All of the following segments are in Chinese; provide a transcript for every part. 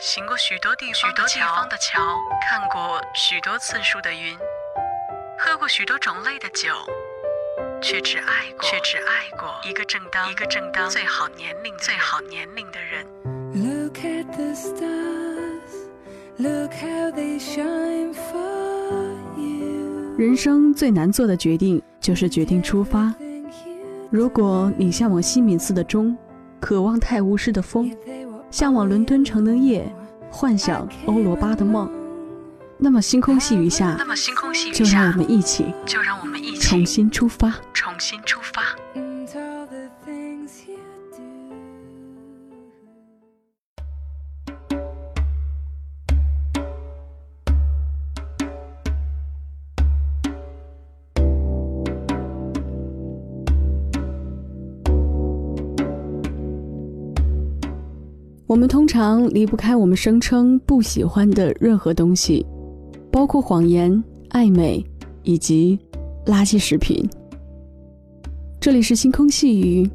行过许多地许多地方的桥，看过许多次数的云，喝过许多种类的酒，却只爱过却只爱过一个正当一个正当最好年龄最好年龄的人。Look at the stars, look how they shine for you. 人生最难做的决定就是决定出发。如果你向往西敏寺的钟，渴望泰晤士的风向往伦敦城的夜，幻想欧罗巴的梦，那么星空细雨下那，么星空细雨就让我，们一起就让我们一起重新出发。重新出发。我们通常离不开我们声称不喜欢的任何东西，包括谎言、暧昧以及垃圾食品。这里是星空细雨，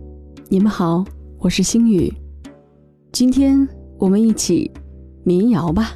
你们好，我是星宇。今天我们一起民谣吧。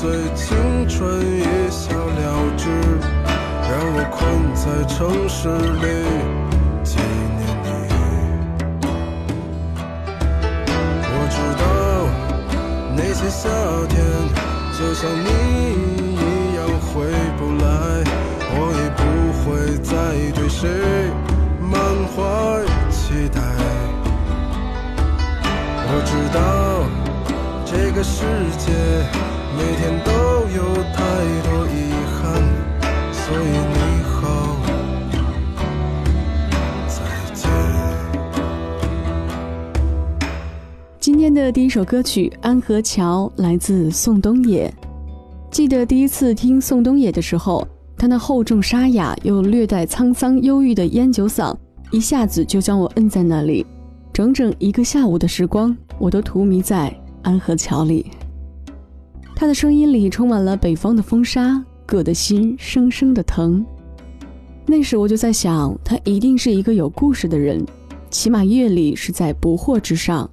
随青春一笑了之，让我困在城市里纪念你。我知道那些夏天就像你一样回不来，我也不会再对谁满怀期待。我知道这个世界每天都有太多遗憾，所以你好，再见。今天的第一首歌曲《安河桥》来自宋冬野。记得第一次听宋冬野的时候，他那厚重沙哑又略带沧桑忧郁的烟酒嗓，一下子就将我摁在那里。整整一个下午的时光，我都荼蘼在安河桥里。他的声音里充满了北方的风沙，硌得心生生的疼。那时我就在想，他一定是一个有故事的人，起码阅历是在不惑之上。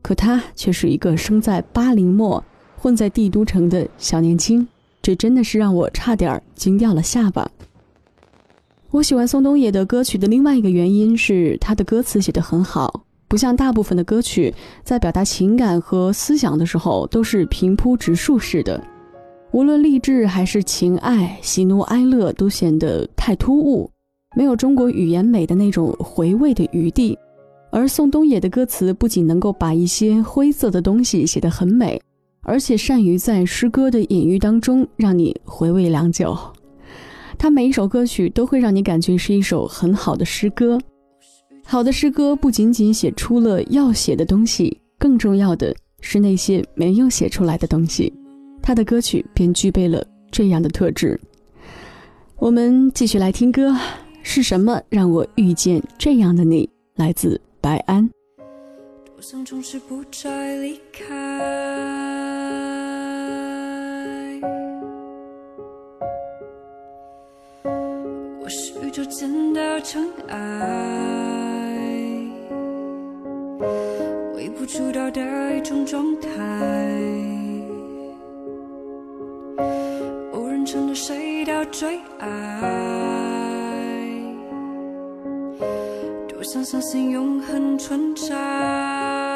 可他却是一个生在八零末、混在帝都城的小年轻，这真的是让我差点惊掉了下巴。我喜欢宋冬野的歌曲的另外一个原因是他的歌词写得很好，不像大部分的歌曲在表达情感和思想的时候都是平铺直述式的，无论励志还是情爱、喜怒哀乐都显得太突兀，没有中国语言美的那种回味的余地。而宋冬野的歌词不仅能够把一些灰色的东西写得很美，而且善于在诗歌的隐喻当中让你回味良久。他每一首歌曲都会让你感觉是一首很好的诗歌。好的诗歌不仅仅写出了要写的东西，更重要的是那些没有写出来的东西。他的歌曲便具备了这样的特质。我们继续来听歌，是什么让我遇见这样的你？来自白安。多想从此不再离开。我是宇宙间的尘埃，微不足道的一种状态。无人承诺谁的最爱，多想相信永恒存在。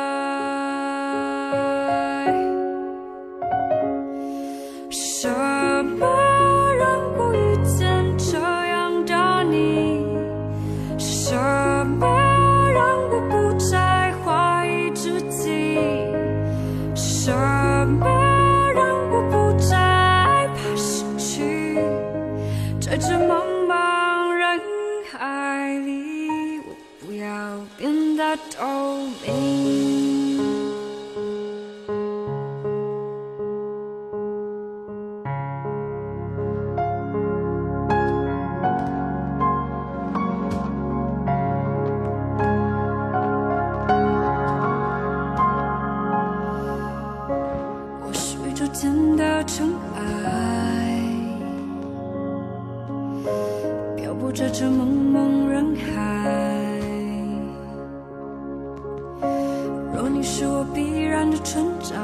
存在，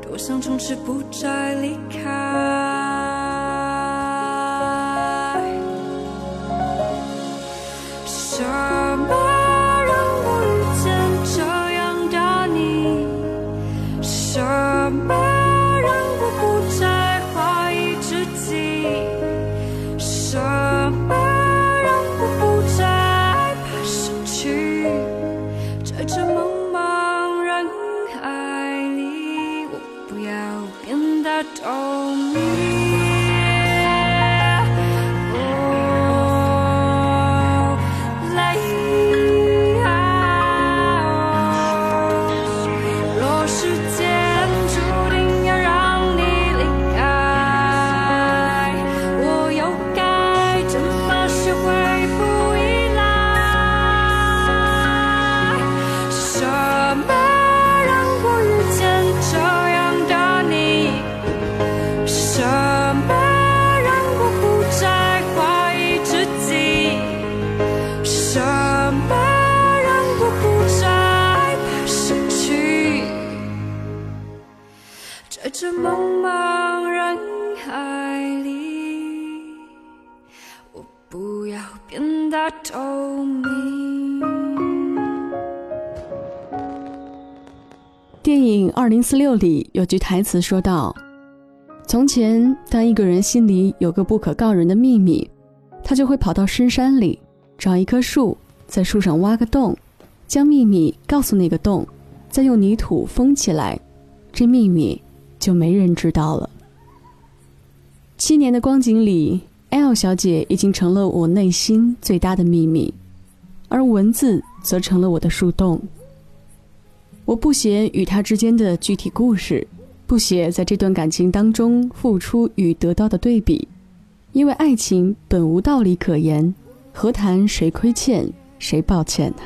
多想从此不再离开。四六》里有句台词说道：“从前，当一个人心里有个不可告人的秘密，他就会跑到深山里找一棵树，在树上挖个洞，将秘密告诉那个洞，再用泥土封起来，这秘密就没人知道了。”七年的光景里，L 小姐已经成了我内心最大的秘密，而文字则成了我的树洞。我不写与他之间的具体故事，不写在这段感情当中付出与得到的对比，因为爱情本无道理可言，何谈谁亏欠谁抱歉呢？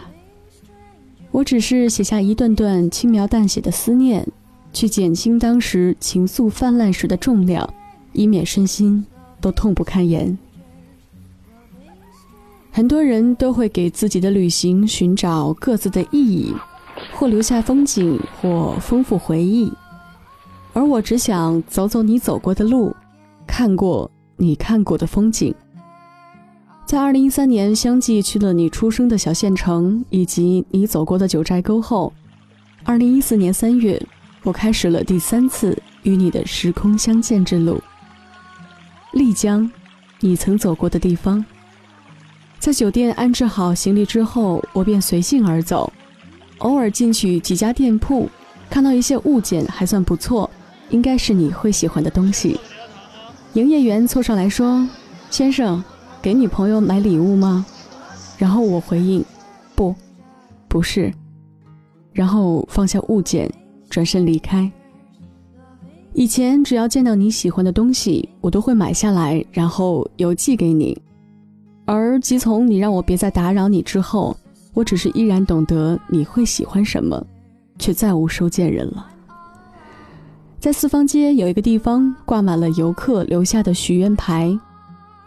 我只是写下一段段轻描淡写的思念，去减轻当时情愫泛滥时的重量，以免身心都痛不堪言。很多人都会给自己的旅行寻找各自的意义。或留下风景，或丰富回忆，而我只想走走你走过的路，看过你看过的风景。在二零一三年相继去了你出生的小县城以及你走过的九寨沟后，二零一四年三月，我开始了第三次与你的时空相见之路。丽江，你曾走过的地方。在酒店安置好行李之后，我便随性而走，偶尔进去几家店铺，看到一些物件还算不错，应该是你会喜欢的东西。营业员凑上来说：“先生。”给女朋友买礼物吗？然后我回应，不，不是。然后放下物件，转身离开。以前只要见到你喜欢的东西，我都会买下来，然后邮寄给你。而自从你让我别再打扰你之后，我只是依然懂得你会喜欢什么，却再无收件人了。在四方街有一个地方挂满了游客留下的许愿牌。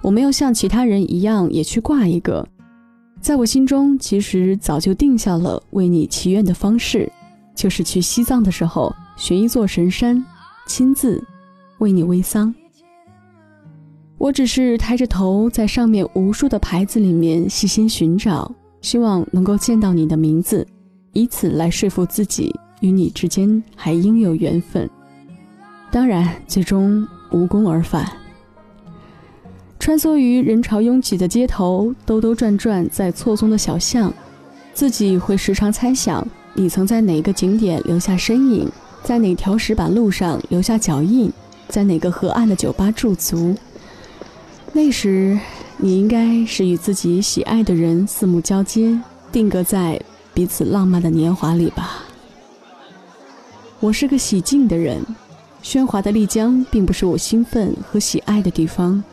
我没有像其他人一样也去挂一个，在我心中其实早就定下了为你祈愿的方式，就是去西藏的时候寻一座神山，亲自为你煨桑。我只是抬着头在上面无数的牌子里面细心寻找，希望能够见到你的名字，以此来说服自己与你之间还应有缘分。当然，最终无功而返。穿梭于人潮拥挤的街头，兜兜转转在错综的小巷，自己会时常猜想，你曾在哪个景点留下身影，在哪条石板路上留下脚印，在哪个河岸的酒吧驻足。那时，你应该是与自己喜爱的人四目交接，定格在彼此浪漫的年华里吧。我是个喜静的人，喧哗的丽江并不是我兴奋和喜爱的地方。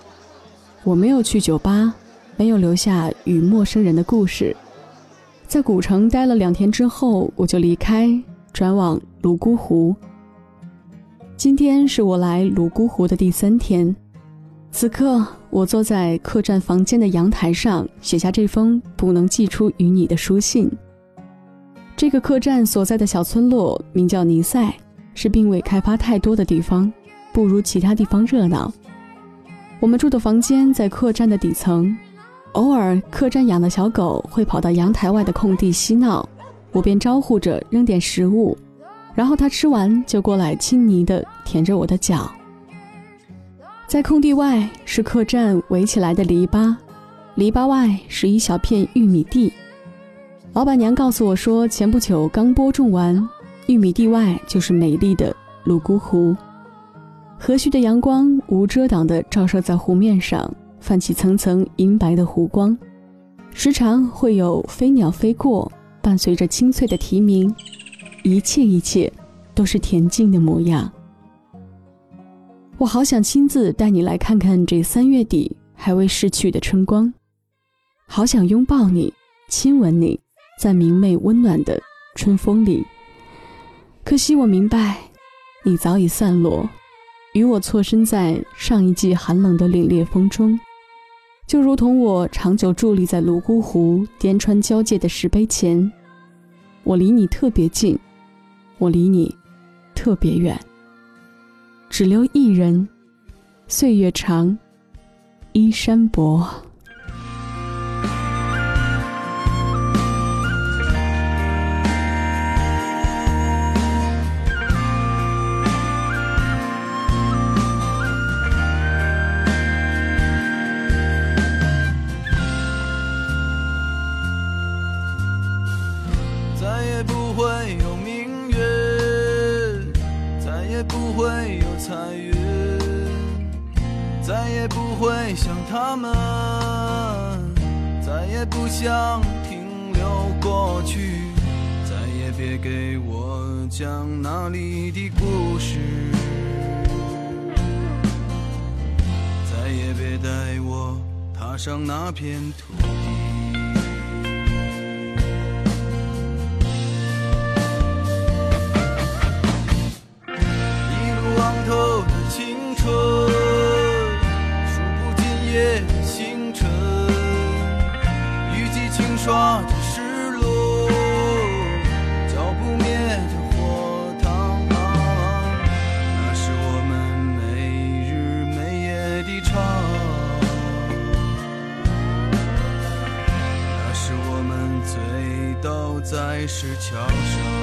我没有去酒吧，没有留下与陌生人的故事。在古城待了两天之后，我就离开，转往泸沽湖。今天是我来泸沽湖的第三天。此刻，我坐在客栈房间的阳台上，写下这封不能寄出与你的书信。这个客栈所在的小村落名叫尼塞，是并未开发太多的地方，不如其他地方热闹。我们住的房间在客栈的底层，偶尔客栈养的小狗会跑到阳台外的空地嬉闹，我便招呼着扔点食物，然后它吃完就过来亲昵地舔着我的脚。在空地外是客栈围起来的篱笆，篱笆外是一小片玉米地。老板娘告诉我说，前不久刚播种完，玉米地外就是美丽的泸沽湖。和煦的阳光无遮挡地照射在湖面上，泛起层层银白的湖光。时常会有飞鸟飞过，伴随着清脆的啼鸣。一切一切，都是恬静的模样。我好想亲自带你来看看这三月底还未逝去的春光，好想拥抱你，亲吻你，在明媚温暖的春风里。可惜我明白，你早已散落。与我错身在上一季寒冷的凛冽风中，就如同我长久伫立在泸沽湖滇川交界的石碑前，我离你特别近，我离你特别远，只留一人，岁月长，衣衫薄。那片土地，一路昂头的青春，数不尽夜的星辰。雨季轻刷着。在石桥上。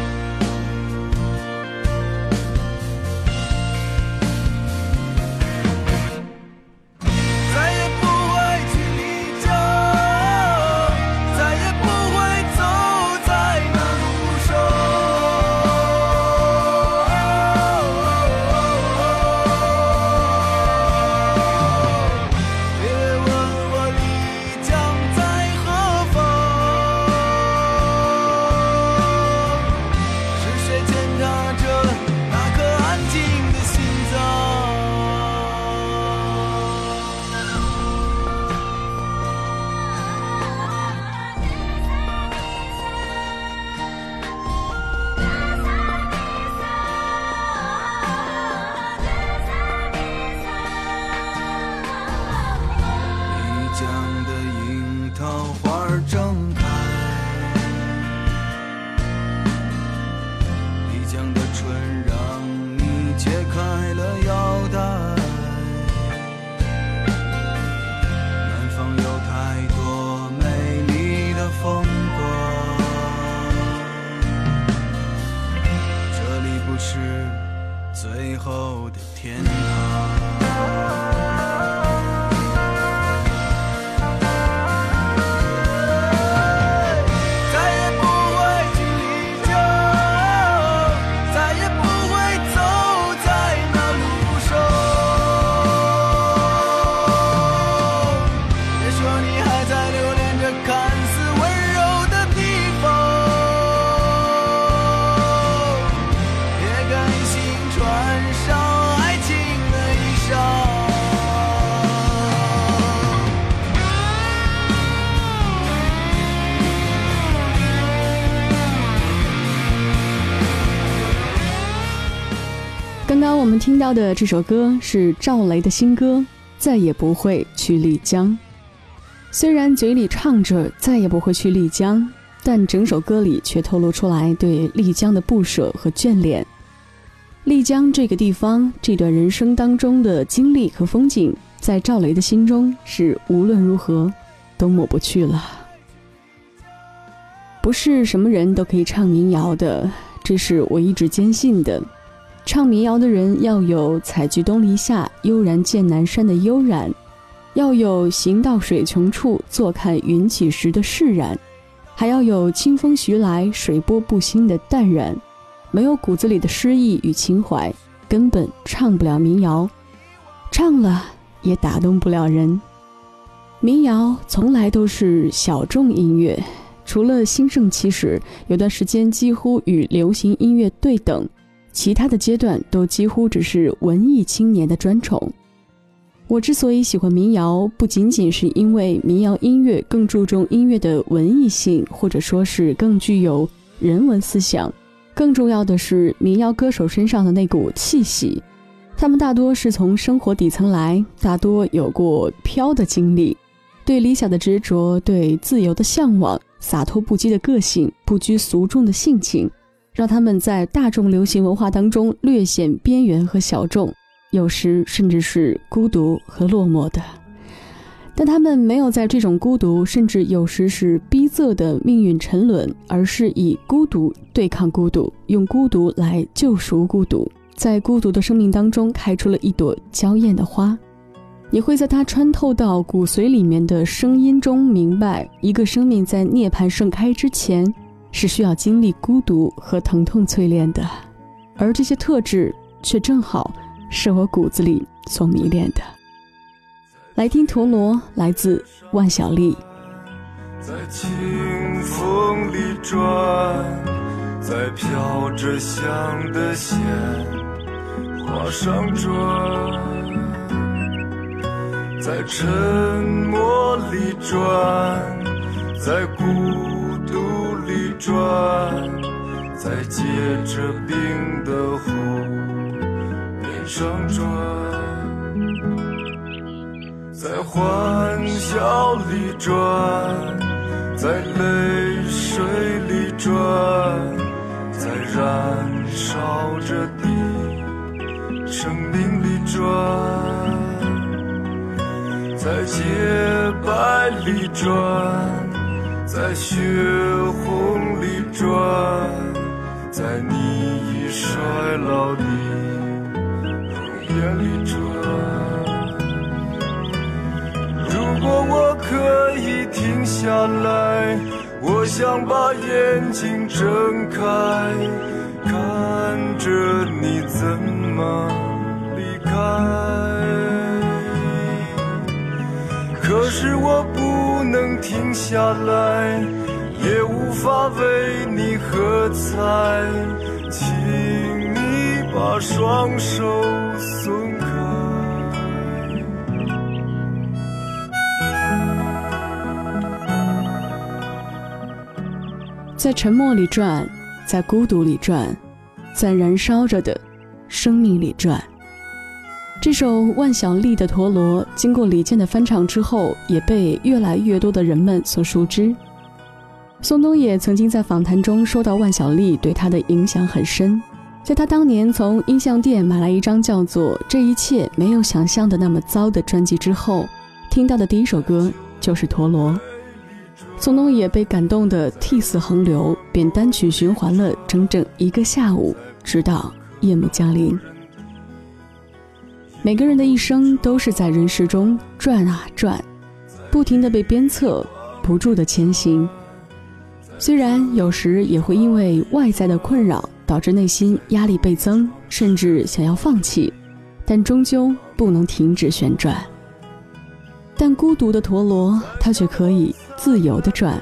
后的天。到的这首歌是赵雷的新歌《再也不会去丽江》。虽然嘴里唱着再也不会去丽江，但整首歌里却透露出来对丽江的不舍和眷恋。丽江这个地方，这段人生当中的经历和风景，在赵雷的心中是无论如何都抹不去了。不是什么人都可以唱民谣的，这是我一直坚信的。唱民谣的人要有“采菊东篱下，悠然见南山”的悠然，要有“行到水穷处，坐看云起时”的释然，还要有“清风徐来，水波不兴”的淡然。没有骨子里的诗意与情怀，根本唱不了民谣，唱了也打动不了人。民谣从来都是小众音乐，除了兴盛期时有段时间几乎与流行音乐对等。其他的阶段都几乎只是文艺青年的专宠。我之所以喜欢民谣，不仅仅是因为民谣音乐更注重音乐的文艺性，或者说是更具有人文思想，更重要的是民谣歌手身上的那股气息。他们大多是从生活底层来，大多有过飘的经历，对理想的执着，对自由的向往，洒脱不羁的个性，不拘俗众的性情。让他们在大众流行文化当中略显边缘和小众，有时甚至是孤独和落寞的。但他们没有在这种孤独，甚至有时是逼仄的命运沉沦，而是以孤独对抗孤独，用孤独来救赎孤独，在孤独的生命当中开出了一朵娇艳的花。你会在它穿透到骨髓里面的声音中明白，一个生命在涅槃盛开之前。是需要经历孤独和疼痛淬炼的，而这些特质却正好是我骨子里所迷恋的。来听陀螺，来自万晓利。在清风里转，在飘着香的鲜花上转，在沉默里转，在孤独转，在结着冰的湖面上转，在欢笑里转，在泪水里转，在燃烧着的生命里转，在洁白里转。在血红里转，在你已衰老的容颜里转。如果我可以停下来，我想把眼睛睁开，看着你怎么离开。可是我不能停下来，也无法为你喝彩，请你把双手松开。在沉默里转，在孤独里转，在燃烧着的生命里转。这首万晓利的《陀螺》经过李健的翻唱之后，也被越来越多的人们所熟知。宋冬野曾经在访谈中说到，万晓利对他的影响很深。在他当年从音像店买来一张叫做《这一切没有想象的那么糟》的专辑之后，听到的第一首歌就是《陀螺》。宋冬野被感动得涕泗横流，便单曲循环了整整一个下午，直到夜幕降临。每个人的一生都是在人世中转啊转，不停地被鞭策，不住地前行。虽然有时也会因为外在的困扰，导致内心压力倍增，甚至想要放弃，但终究不能停止旋转。但孤独的陀螺，它却可以自由地转。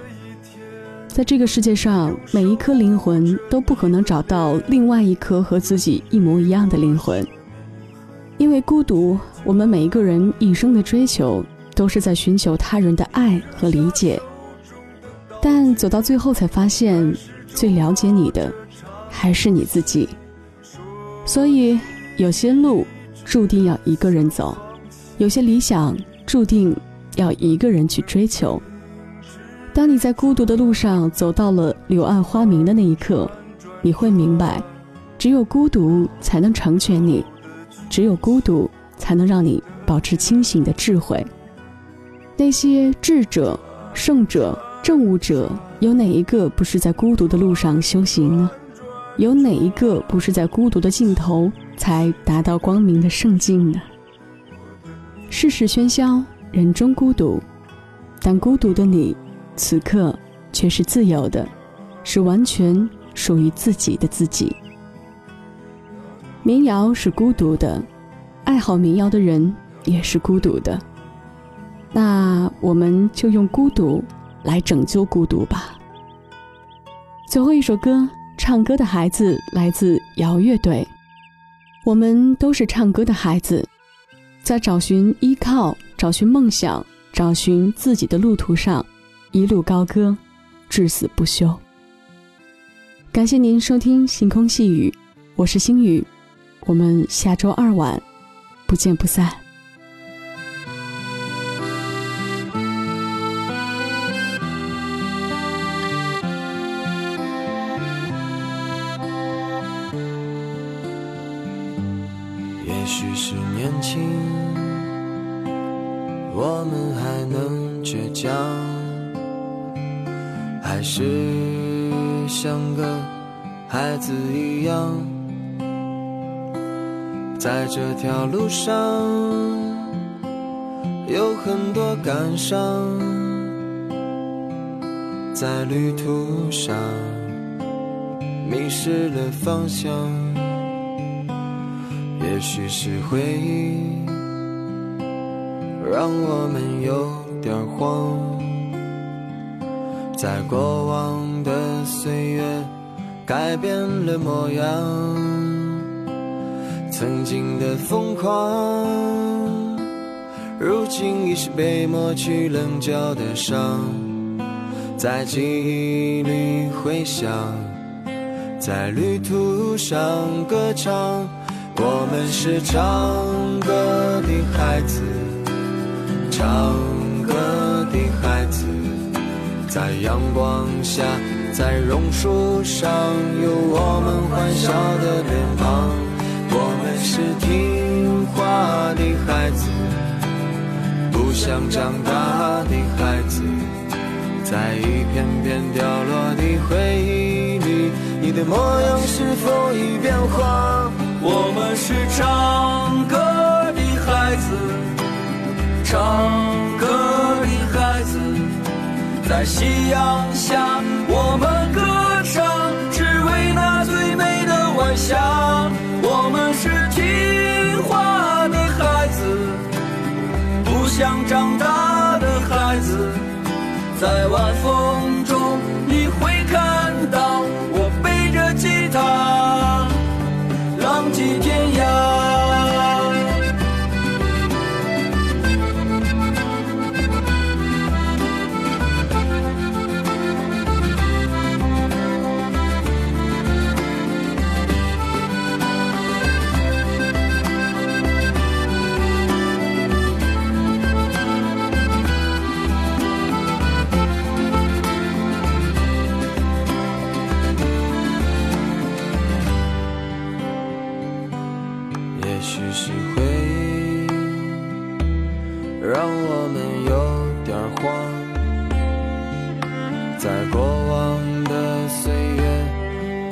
在这个世界上，每一颗灵魂都不可能找到另外一颗和自己一模一样的灵魂。因为孤独，我们每一个人一生的追求都是在寻求他人的爱和理解，但走到最后才发现，最了解你的还是你自己。所以，有些路注定要一个人走，有些理想注定要一个人去追求。当你在孤独的路上走到了柳暗花明的那一刻，你会明白，只有孤独才能成全你。只有孤独，才能让你保持清醒的智慧。那些智者、圣者、正悟者，有哪一个不是在孤独的路上修行呢？有哪一个不是在孤独的尽头才达到光明的圣境呢？世事喧嚣，人中孤独，但孤独的你，此刻却是自由的，是完全属于自己的自己。民谣是孤独的，爱好民谣的人也是孤独的。那我们就用孤独来拯救孤独吧。最后一首歌，唱歌的孩子来自摇乐队。我们都是唱歌的孩子，在找寻依靠、找寻梦想、找寻自己的路途上，一路高歌，至死不休。感谢您收听《星空细雨》，我是星雨。我们下周二晚不见不散。也许是年轻，我们还能倔强，还是像个孩子一样。在这条路上，有很多感伤，在旅途上迷失了方向。也许是回忆让我们有点慌，在过往的岁月改变了模样。曾经的疯狂，如今已是被抹去棱角的伤，在记忆里回响，在旅途上歌唱。我们是唱歌的孩子，唱歌的孩子，在阳光下，在榕树上，有我们欢笑的脸庞。我们是听话的孩子，不想长大的孩子，在一片片掉落的回忆里，你的模样是否已变化？我们是唱歌的孩子，唱歌的孩子，在夕阳下我们歌唱，只为那最美的晚霞。我们是听话的孩子，不想长大的孩子，在晚风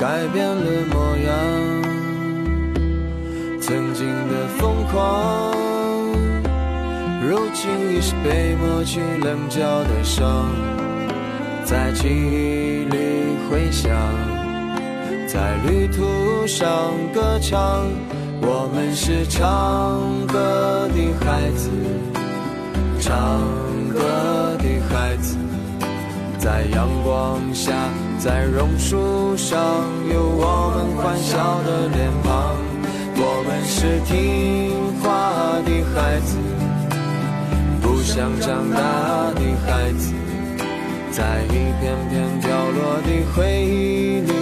改变了模样，曾经的疯狂，如今已是被抹去棱角的伤，在记忆里回响。在旅途上歌唱，我们是唱歌的孩子，唱歌的孩子，在阳光下，在榕树上，有我们欢笑的脸庞。我们是听话的孩子，不想长大的孩子，在一片片掉落的回忆里。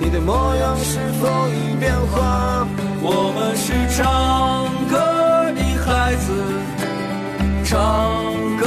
你的模样是否已变化？我们是唱歌的孩子，唱歌，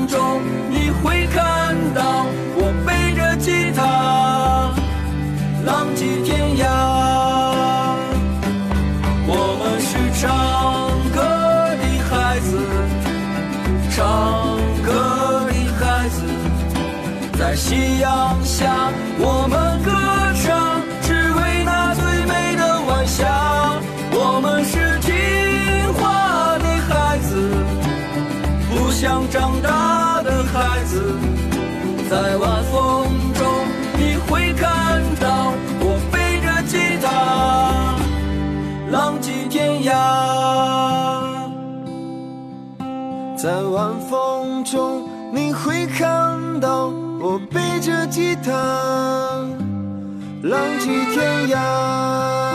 夕阳下我们歌唱，只为那最美的晚霞。我们是听话的孩子，不想长大的孩子，在晚风中你会看到我背着吉他，浪迹天涯。在晚风中，你会看到我背着吉他，浪迹天涯。